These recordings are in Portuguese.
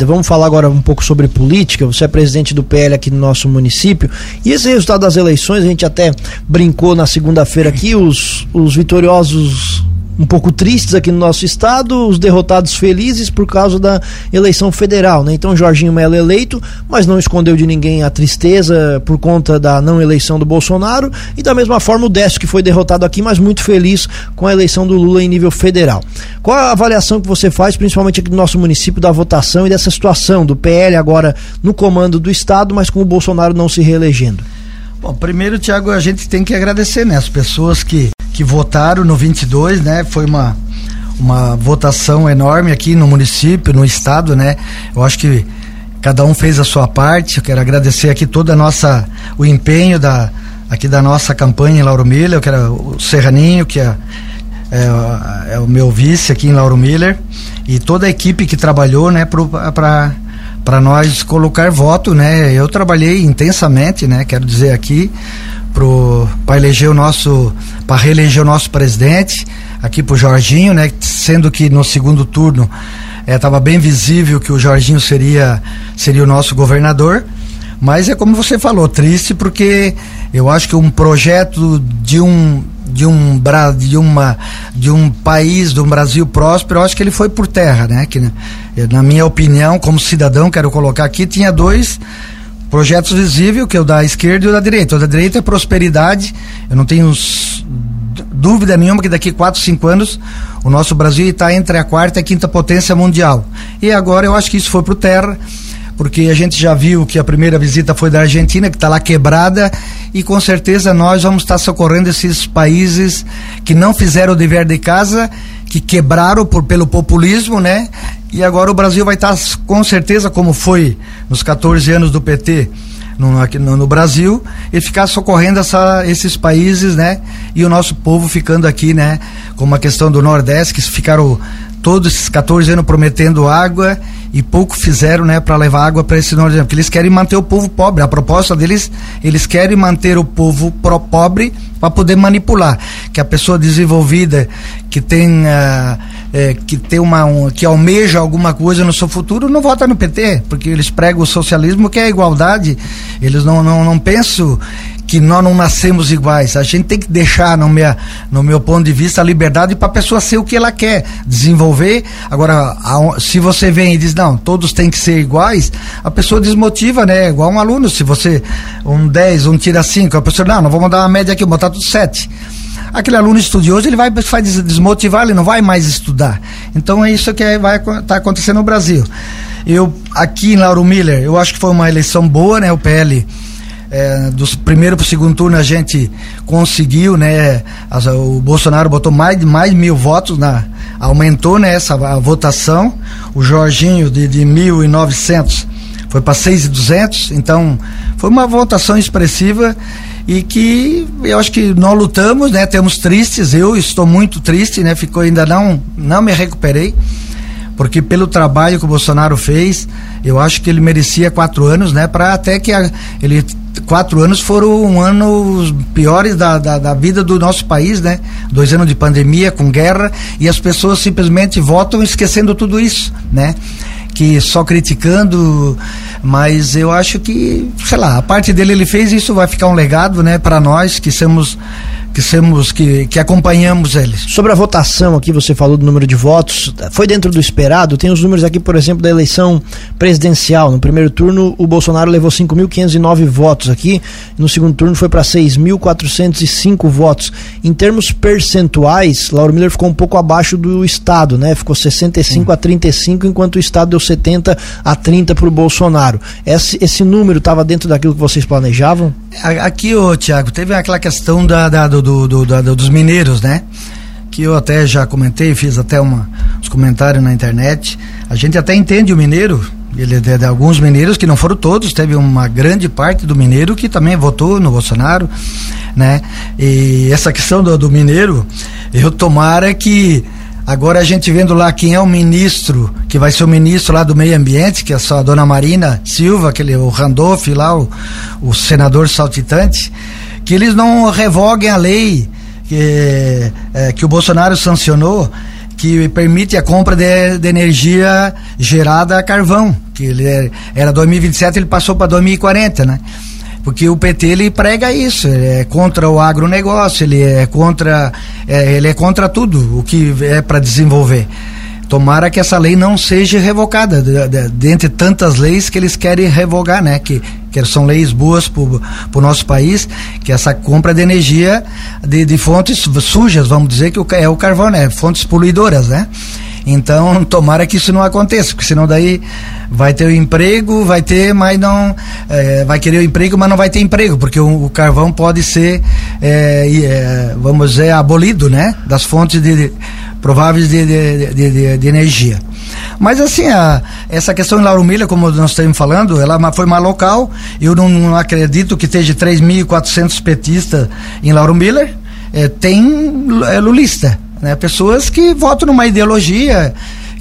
Vamos falar agora um pouco sobre política. Você é presidente do PL aqui no nosso município. E esse resultado das eleições, a gente até brincou na segunda-feira aqui, os, os vitoriosos um pouco tristes aqui no nosso estado, os derrotados felizes por causa da eleição federal, né? Então Jorginho Melo eleito, mas não escondeu de ninguém a tristeza por conta da não eleição do Bolsonaro e da mesma forma o Décio que foi derrotado aqui, mas muito feliz com a eleição do Lula em nível federal. Qual a avaliação que você faz, principalmente aqui no nosso município, da votação e dessa situação do PL agora no comando do estado, mas com o Bolsonaro não se reelegendo? Bom, primeiro, Tiago, a gente tem que agradecer, né? As pessoas que que votaram no 22, né? Foi uma uma votação enorme aqui no município, no estado, né? Eu acho que cada um fez a sua parte. Eu quero agradecer aqui toda a nossa o empenho da aqui da nossa campanha em Lauro Miller, eu quero o Serraninho, que é, é, é o meu vice aqui em Lauro Miller e toda a equipe que trabalhou, né, para para nós colocar voto, né? Eu trabalhei intensamente, né? Quero dizer aqui para eleger o nosso para reeleger o nosso presidente aqui pro Jorginho, né? Sendo que no segundo turno estava é, bem visível que o Jorginho seria seria o nosso governador, mas é como você falou, triste porque eu acho que um projeto de um de um de uma de um país, de um Brasil próspero, eu acho que ele foi por terra, né? Que na minha opinião, como cidadão, quero colocar aqui, tinha dois projetos visíveis, que é o da esquerda e o da direita. O da direita é prosperidade. Eu não tenho dúvida nenhuma que daqui 4, 5 anos o nosso Brasil está entre a quarta e a quinta potência mundial. E agora eu acho que isso foi pro terra, porque a gente já viu que a primeira visita foi da Argentina, que está lá quebrada, e com certeza nós vamos estar socorrendo esses países que não fizeram o dever de casa, que quebraram por, pelo populismo, né? E agora o Brasil vai estar, com certeza, como foi nos 14 anos do PT no, no, no Brasil, e ficar socorrendo essa, esses países, né? E o nosso povo ficando aqui, né? Como a questão do Nordeste, que ficaram todos esses 14 anos prometendo água e pouco fizeram, né, para levar água para esse norte, porque eles querem manter o povo pobre. A proposta deles, eles querem manter o povo pro pobre para poder manipular, que a pessoa desenvolvida que tem uh, é, que tem uma um, que almeja alguma coisa no seu futuro não vota no PT, porque eles pregam o socialismo que é a igualdade. Eles não não, não pensam que nós não nascemos iguais. A gente tem que deixar, no meu, no meu ponto de vista, a liberdade para a pessoa ser o que ela quer, desenvolver. Agora, a, se você vem e diz, não, todos têm que ser iguais, a pessoa desmotiva, né? Igual um aluno, se você, um 10, um tira 5, a pessoa, não, não vamos dar uma média aqui, botar tudo 7 aquele aluno estudioso ele vai, vai desmotivar, ele não vai mais estudar. Então é isso que é, vai estar tá acontecendo no Brasil. Eu aqui em Lauro Miller, eu acho que foi uma eleição boa, né? O PL é, do primeiro para o segundo turno a gente conseguiu, né? As, o Bolsonaro botou mais de mais mil votos, na, aumentou né, essa a votação. O Jorginho de, de 1.900 foi para 6.200, então foi uma votação expressiva e que eu acho que nós lutamos, né? Temos tristes, eu estou muito triste, né? Ficou ainda não não me recuperei porque pelo trabalho que o Bolsonaro fez, eu acho que ele merecia quatro anos, né? Para até que a, ele quatro anos foram anos piores da, da, da, vida do nosso país, né? Dois anos de pandemia, com guerra, e as pessoas simplesmente votam esquecendo tudo isso, né? Que só criticando, mas eu acho que, sei lá, a parte dele ele fez, isso vai ficar um legado, né? Para nós que somos que somos que, que acompanhamos eles. Sobre a votação aqui, você falou do número de votos, foi dentro do esperado? Tem os números aqui, por exemplo, da eleição presidencial. No primeiro turno, o Bolsonaro levou 5.509 votos aqui, no segundo turno foi para 6.405 votos. Em termos percentuais, Lauro Miller ficou um pouco abaixo do estado, né? Ficou 65 Sim. a 35, enquanto o estado deu 70 a 30 para o Bolsonaro. Esse, esse número estava dentro daquilo que vocês planejavam? Aqui, ô Tiago, teve aquela questão da, da do, do, do, da, dos mineiros, né? Que eu até já comentei, fiz até uma, uns comentários na internet. A gente até entende o mineiro, ele é de, alguns mineiros que não foram todos, teve uma grande parte do mineiro que também votou no Bolsonaro, né? E essa questão do, do mineiro, eu tomara que agora a gente vendo lá quem é o ministro, que vai ser o ministro lá do meio ambiente, que é só a dona Marina Silva, aquele, o Randolph lá, o, o senador saltitante, que eles não revoguem a lei que, é, que o Bolsonaro sancionou, que permite a compra de, de energia gerada a carvão, que ele é, era 2027, ele passou para 2040, né? Porque o PT ele prega isso, ele é contra o agronegócio, ele é contra, é, ele é contra tudo o que é para desenvolver. Tomara que essa lei não seja revocada, de, de, dentre tantas leis que eles querem revogar, né? Que, que são leis boas para o nosso país, que essa compra de energia de, de fontes sujas, vamos dizer que o, é o carvão, né? Fontes poluidoras, né? Então, tomara que isso não aconteça, porque senão daí vai ter o emprego, vai ter, mas não. É, vai querer o emprego, mas não vai ter emprego, porque o, o carvão pode ser, é, é, vamos dizer, abolido, né? Das fontes de, prováveis de, de, de, de energia. Mas assim, a, essa questão em Lauro Miller, como nós estamos falando, ela foi mais local. Eu não, não acredito que esteja 3.400 petistas em Lauro. É, tem é, lulista, né? Pessoas que votam numa ideologia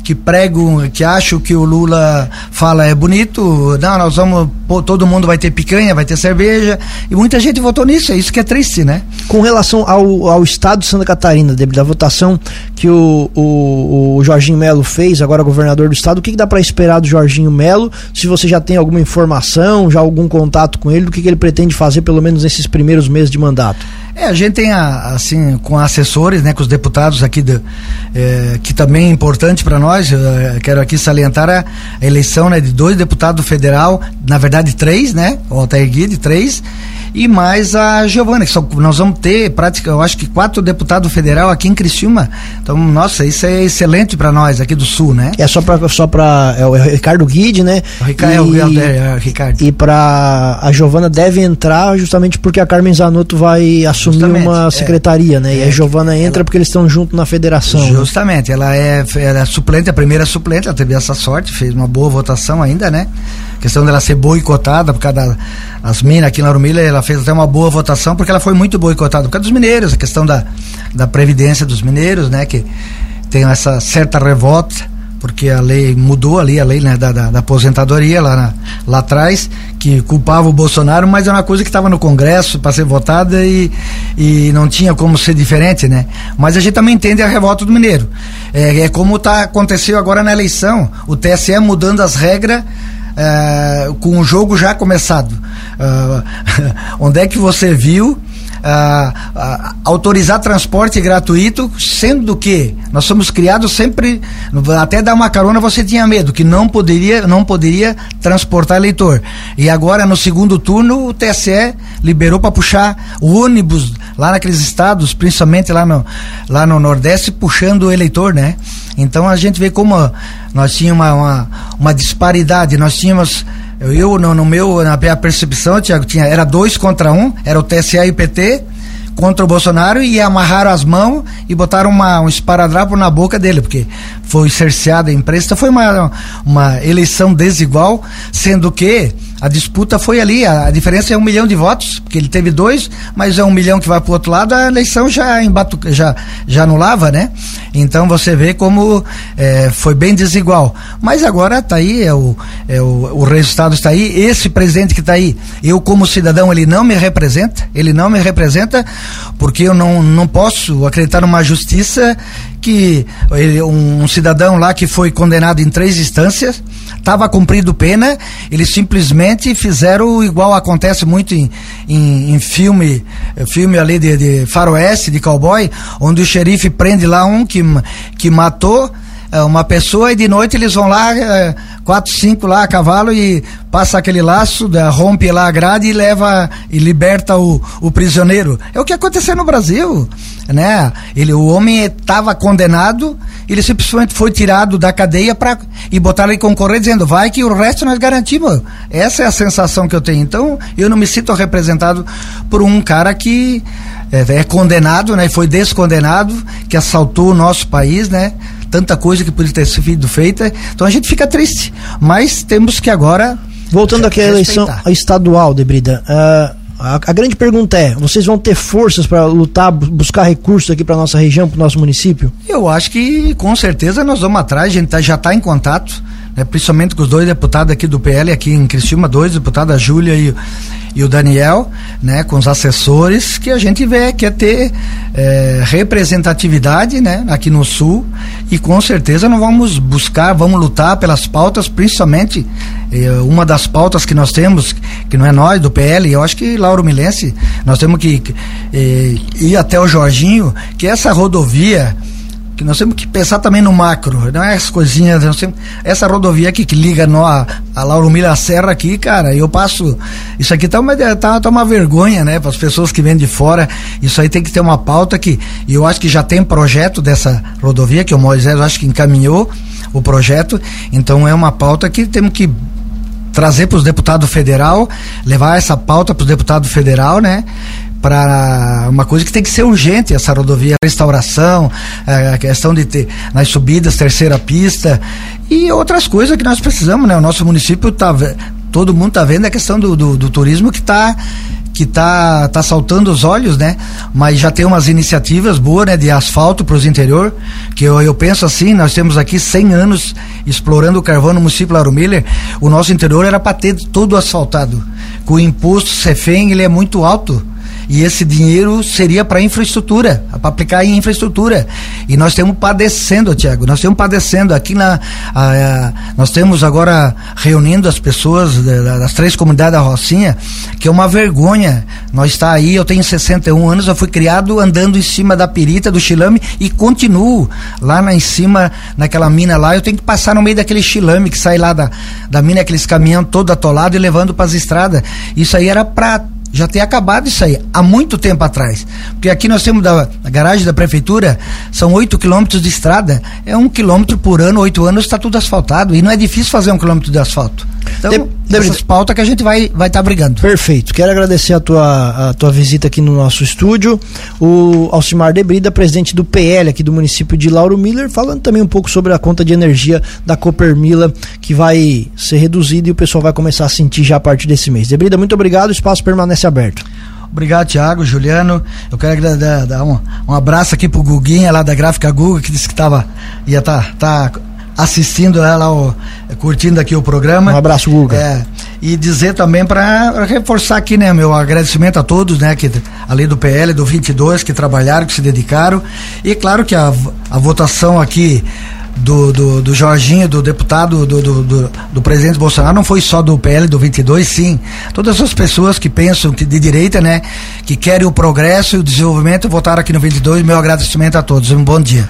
que pregam, que acham que o Lula fala é bonito, não, nós vamos, pô, todo mundo vai ter picanha, vai ter cerveja, e muita gente votou nisso, é isso que é triste, né? Com relação ao, ao estado de Santa Catarina, da votação que o, o, o Jorginho Melo fez, agora governador do estado, o que, que dá para esperar do Jorginho Melo? Se você já tem alguma informação, já algum contato com ele, do que, que ele pretende fazer, pelo menos nesses primeiros meses de mandato? É, a gente tem a, assim com assessores, né, com os deputados aqui do, é, que também é importante para nós. É, quero aqui salientar a, a eleição, né, de dois deputados federal, na verdade três, né, o Altair Guide, três e mais a Giovana, que são, nós vamos ter prática, eu acho que quatro deputados federal aqui em Criciúma. Então, nossa, isso é excelente para nós aqui do Sul, né? É só para só para é o Ricardo Guide, né? O Ricardo, e, é o, é, o Ricardo. E para a Giovana deve entrar justamente porque a Carmen Zanotto vai assumir justamente, uma é. secretaria, né? É, e a Giovana entra ela, porque eles estão junto na federação. Né? Justamente, né? ela é ela é suplente, a primeira suplente, ela teve essa sorte, fez uma boa votação ainda, né? A questão dela ser boicotada por causa das minas aqui na Urumilha, ela fez até uma boa votação porque ela foi muito boicotada por causa dos mineiros, a questão da, da previdência dos mineiros, né? Que tem essa certa revolta porque a lei mudou ali, a lei né, da, da, da, aposentadoria lá, na, lá atrás, que culpava o Bolsonaro, mas é uma coisa que estava no Congresso para ser votada e, e não tinha como ser diferente, né? Mas a gente também entende a revolta do mineiro. É, é como tá, aconteceu agora na eleição, o TSE mudando as regras uh, com o jogo já começado. Uh, onde é que você viu Autorizar transporte gratuito, sendo que nós somos criados sempre, até dar uma carona você tinha medo, que não poderia, não poderia transportar eleitor. E agora no segundo turno o TSE liberou para puxar o ônibus lá naqueles estados, principalmente lá no, lá no Nordeste, puxando o eleitor, né? Então a gente vê como nós tínhamos uma, uma, uma disparidade, nós tínhamos eu, no, no meu, na minha percepção, Tiago, tinha, era dois contra um, era o TSE e o PT contra o Bolsonaro e amarraram as mãos e botaram uma, um esparadrapo na boca dele, porque foi cerceada a imprensa. Foi uma, uma eleição desigual, sendo que a disputa foi ali, a, diferença é um milhão de votos, porque ele teve dois, mas é um milhão que vai para o outro lado, a eleição já, embatu, já, já anulava, né? Então você vê como é, foi bem desigual. Mas agora está aí, é o, é o, o resultado está aí. Esse presidente que está aí, eu como cidadão, ele não me representa, ele não me representa, porque eu não, não posso acreditar numa justiça que ele, um cidadão lá que foi condenado em três instâncias, estava cumprindo pena, eles simplesmente fizeram igual acontece muito em, em, em filme, filme ali de, de faroeste, de cowboy, onde o xerife prende lá um que, que matou uma pessoa e de noite eles vão lá, é, quatro, cinco lá a cavalo e passa aquele laço, rompe lá a grade e leva e liberta o, o prisioneiro. É o que aconteceu no Brasil, né? Ele, o homem estava condenado, ele simplesmente foi tirado da cadeia para e botaram ele concorrer dizendo vai que o resto nós garantimos. Essa é a sensação que eu tenho. Então eu não me sinto representado por um cara que é, é condenado, né? Foi descondenado, que assaltou o nosso país, né? tanta coisa que podia ter sido feita. Então a gente fica triste. Mas temos que agora. Voltando aqui à eleição estadual, Debrida. Uh, a, a, grande pergunta é: vocês vão ter forças para lutar, buscar recursos aqui para nossa região, para o nosso município? Eu acho que com certeza nós vamos atrás, a gente tá, já está em contato né, principalmente com os dois deputados aqui do PL, aqui em Criciúma, dois deputados, a Júlia e, e o Daniel, né, com os assessores, que a gente vê que é ter é, representatividade né, aqui no Sul. E com certeza não vamos buscar, vamos lutar pelas pautas, principalmente é, uma das pautas que nós temos, que não é nós do PL, eu acho que Lauro Milense, nós temos que é, ir até o Jorginho, que essa rodovia que nós temos que pensar também no macro, não é as coisinhas, temos, essa rodovia aqui que liga no, a, a Lauro Serra aqui, cara, eu passo, isso aqui tá uma, tá, tá uma vergonha, né, para as pessoas que vêm de fora, isso aí tem que ter uma pauta que, e eu acho que já tem projeto dessa rodovia, que o Moisés acho que encaminhou o projeto, então é uma pauta que temos que trazer para os deputados federal, levar essa pauta para os deputados federal, né? Para uma coisa que tem que ser urgente essa rodovia, restauração, é, a questão de ter nas subidas terceira pista e outras coisas que nós precisamos, né? O nosso município tá todo mundo tá vendo a questão do, do, do turismo que está que tá, tá saltando os olhos, né? Mas já tem umas iniciativas boas, né? De asfalto para os interior, que eu, eu penso assim, nós temos aqui 100 anos explorando o carvão no município Lauro Miller, o nosso interior era para ter todo asfaltado. Com o imposto CEFEM, ele é muito alto e esse dinheiro seria para infraestrutura, para aplicar em infraestrutura. E nós temos padecendo, Tiago, nós temos padecendo aqui na. A, a, nós temos agora reunindo as pessoas das três comunidades da Rocinha, que é uma vergonha. Nós está aí, eu tenho 61 anos, eu fui criado andando em cima da pirita, do chilame e continuo lá na, em cima, naquela mina lá. Eu tenho que passar no meio daquele chilame que sai lá da, da mina, aqueles caminhão todo atolado e levando para as estradas. Isso aí era para já ter acabado isso aí, há muito tempo atrás. Porque aqui nós temos da, da garagem da prefeitura, são oito quilômetros de estrada, é um quilômetro por ano, oito anos está tudo asfaltado. E não é difícil fazer um quilômetro de asfalto. Então, de, essas pautas que a gente vai vai estar tá brigando. Perfeito. Quero agradecer a tua, a tua visita aqui no nosso estúdio. O Alcimar Debrida, presidente do PL aqui do município de Lauro Miller, falando também um pouco sobre a conta de energia da Copermila, que vai ser reduzida e o pessoal vai começar a sentir já a partir desse mês. Debrida, muito obrigado. O espaço permanece aberto. Obrigado, Thiago, Juliano. Eu quero dar, dar um, um, abraço aqui pro Guguinha lá da Gráfica Google, que disse que tava, ia tá, tá assistindo ela, curtindo aqui o programa. Um abraço, Guga. É, e dizer também para reforçar aqui, né, meu agradecimento a todos, né, que além do PL, do 22, que trabalharam, que se dedicaram. E claro que a, a votação aqui do, do, do Jorginho, do deputado, do, do, do, do, presidente Bolsonaro, não foi só do PL do 22, sim. Todas essas pessoas que pensam que de direita, né, que querem o progresso e o desenvolvimento, votaram aqui no 22. Meu agradecimento a todos. Um bom dia.